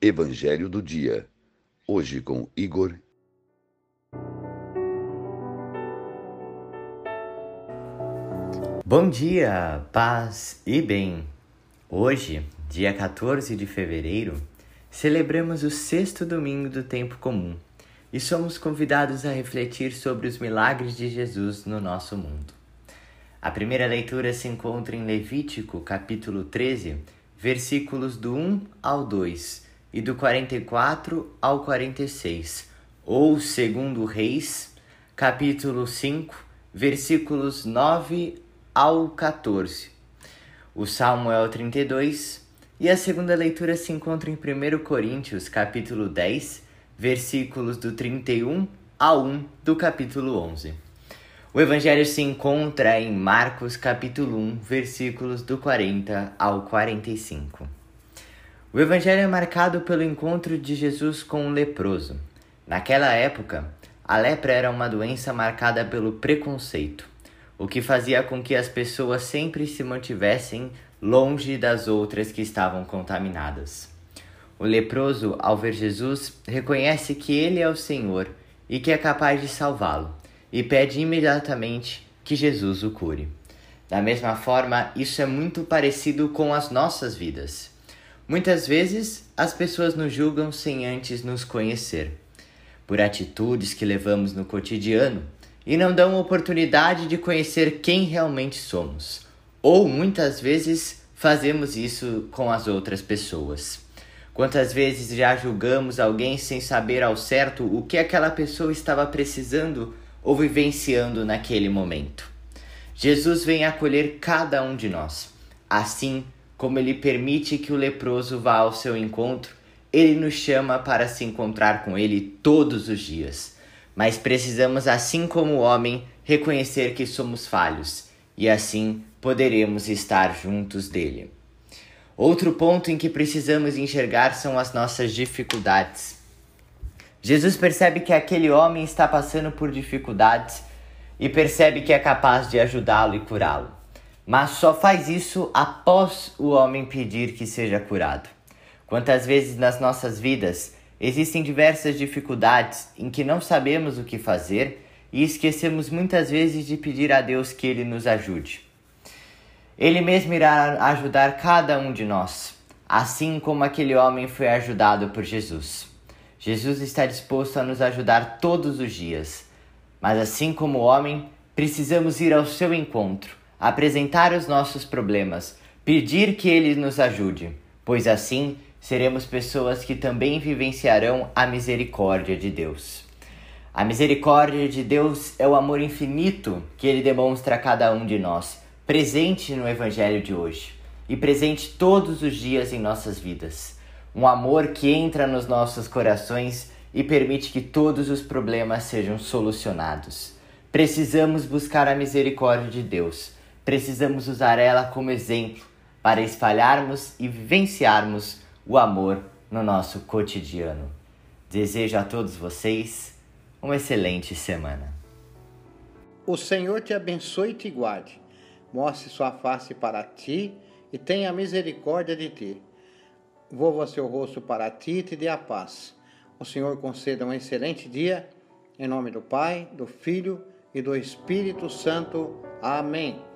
Evangelho do Dia. Hoje com Igor. Bom dia, paz e bem. Hoje, dia 14 de fevereiro, celebramos o sexto domingo do tempo comum e somos convidados a refletir sobre os milagres de Jesus no nosso mundo. A primeira leitura se encontra em Levítico, capítulo 13, versículos do 1 ao 2 e do 44 ao 46, ou segundo Reis, capítulo 5, versículos 9 ao 14. O Salmo é o 32 e a segunda leitura se encontra em 1 Coríntios, capítulo 10, versículos do 31 ao 1 do capítulo 11. O evangelho se encontra em Marcos capítulo 1, versículos do 40 ao 45. O evangelho é marcado pelo encontro de Jesus com um leproso. Naquela época, a lepra era uma doença marcada pelo preconceito, o que fazia com que as pessoas sempre se mantivessem longe das outras que estavam contaminadas. O leproso, ao ver Jesus, reconhece que ele é o Senhor e que é capaz de salvá-lo e pede imediatamente que Jesus o cure. Da mesma forma, isso é muito parecido com as nossas vidas. Muitas vezes as pessoas nos julgam sem antes nos conhecer, por atitudes que levamos no cotidiano e não dão oportunidade de conhecer quem realmente somos. Ou muitas vezes fazemos isso com as outras pessoas. Quantas vezes já julgamos alguém sem saber ao certo o que aquela pessoa estava precisando ou vivenciando naquele momento. Jesus vem acolher cada um de nós. Assim como ele permite que o leproso vá ao seu encontro, ele nos chama para se encontrar com ele todos os dias. Mas precisamos, assim como o homem, reconhecer que somos falhos e assim poderemos estar juntos dele. Outro ponto em que precisamos enxergar são as nossas dificuldades. Jesus percebe que aquele homem está passando por dificuldades e percebe que é capaz de ajudá-lo e curá-lo. Mas só faz isso após o homem pedir que seja curado. Quantas vezes nas nossas vidas existem diversas dificuldades em que não sabemos o que fazer e esquecemos muitas vezes de pedir a Deus que Ele nos ajude. Ele mesmo irá ajudar cada um de nós, assim como aquele homem foi ajudado por Jesus. Jesus está disposto a nos ajudar todos os dias, mas assim como homem, precisamos ir ao seu encontro, apresentar os nossos problemas, pedir que ele nos ajude, pois assim seremos pessoas que também vivenciarão a misericórdia de Deus. A misericórdia de Deus é o amor infinito que ele demonstra a cada um de nós, presente no Evangelho de hoje e presente todos os dias em nossas vidas um amor que entra nos nossos corações e permite que todos os problemas sejam solucionados. Precisamos buscar a misericórdia de Deus, precisamos usar ela como exemplo para espalharmos e vivenciarmos o amor no nosso cotidiano. Desejo a todos vocês uma excelente semana. O Senhor te abençoe e te guarde, mostre sua face para ti e tenha misericórdia de ti volva seu rosto para ti e te dê a paz. O Senhor conceda um excelente dia, em nome do Pai, do Filho e do Espírito Santo. Amém.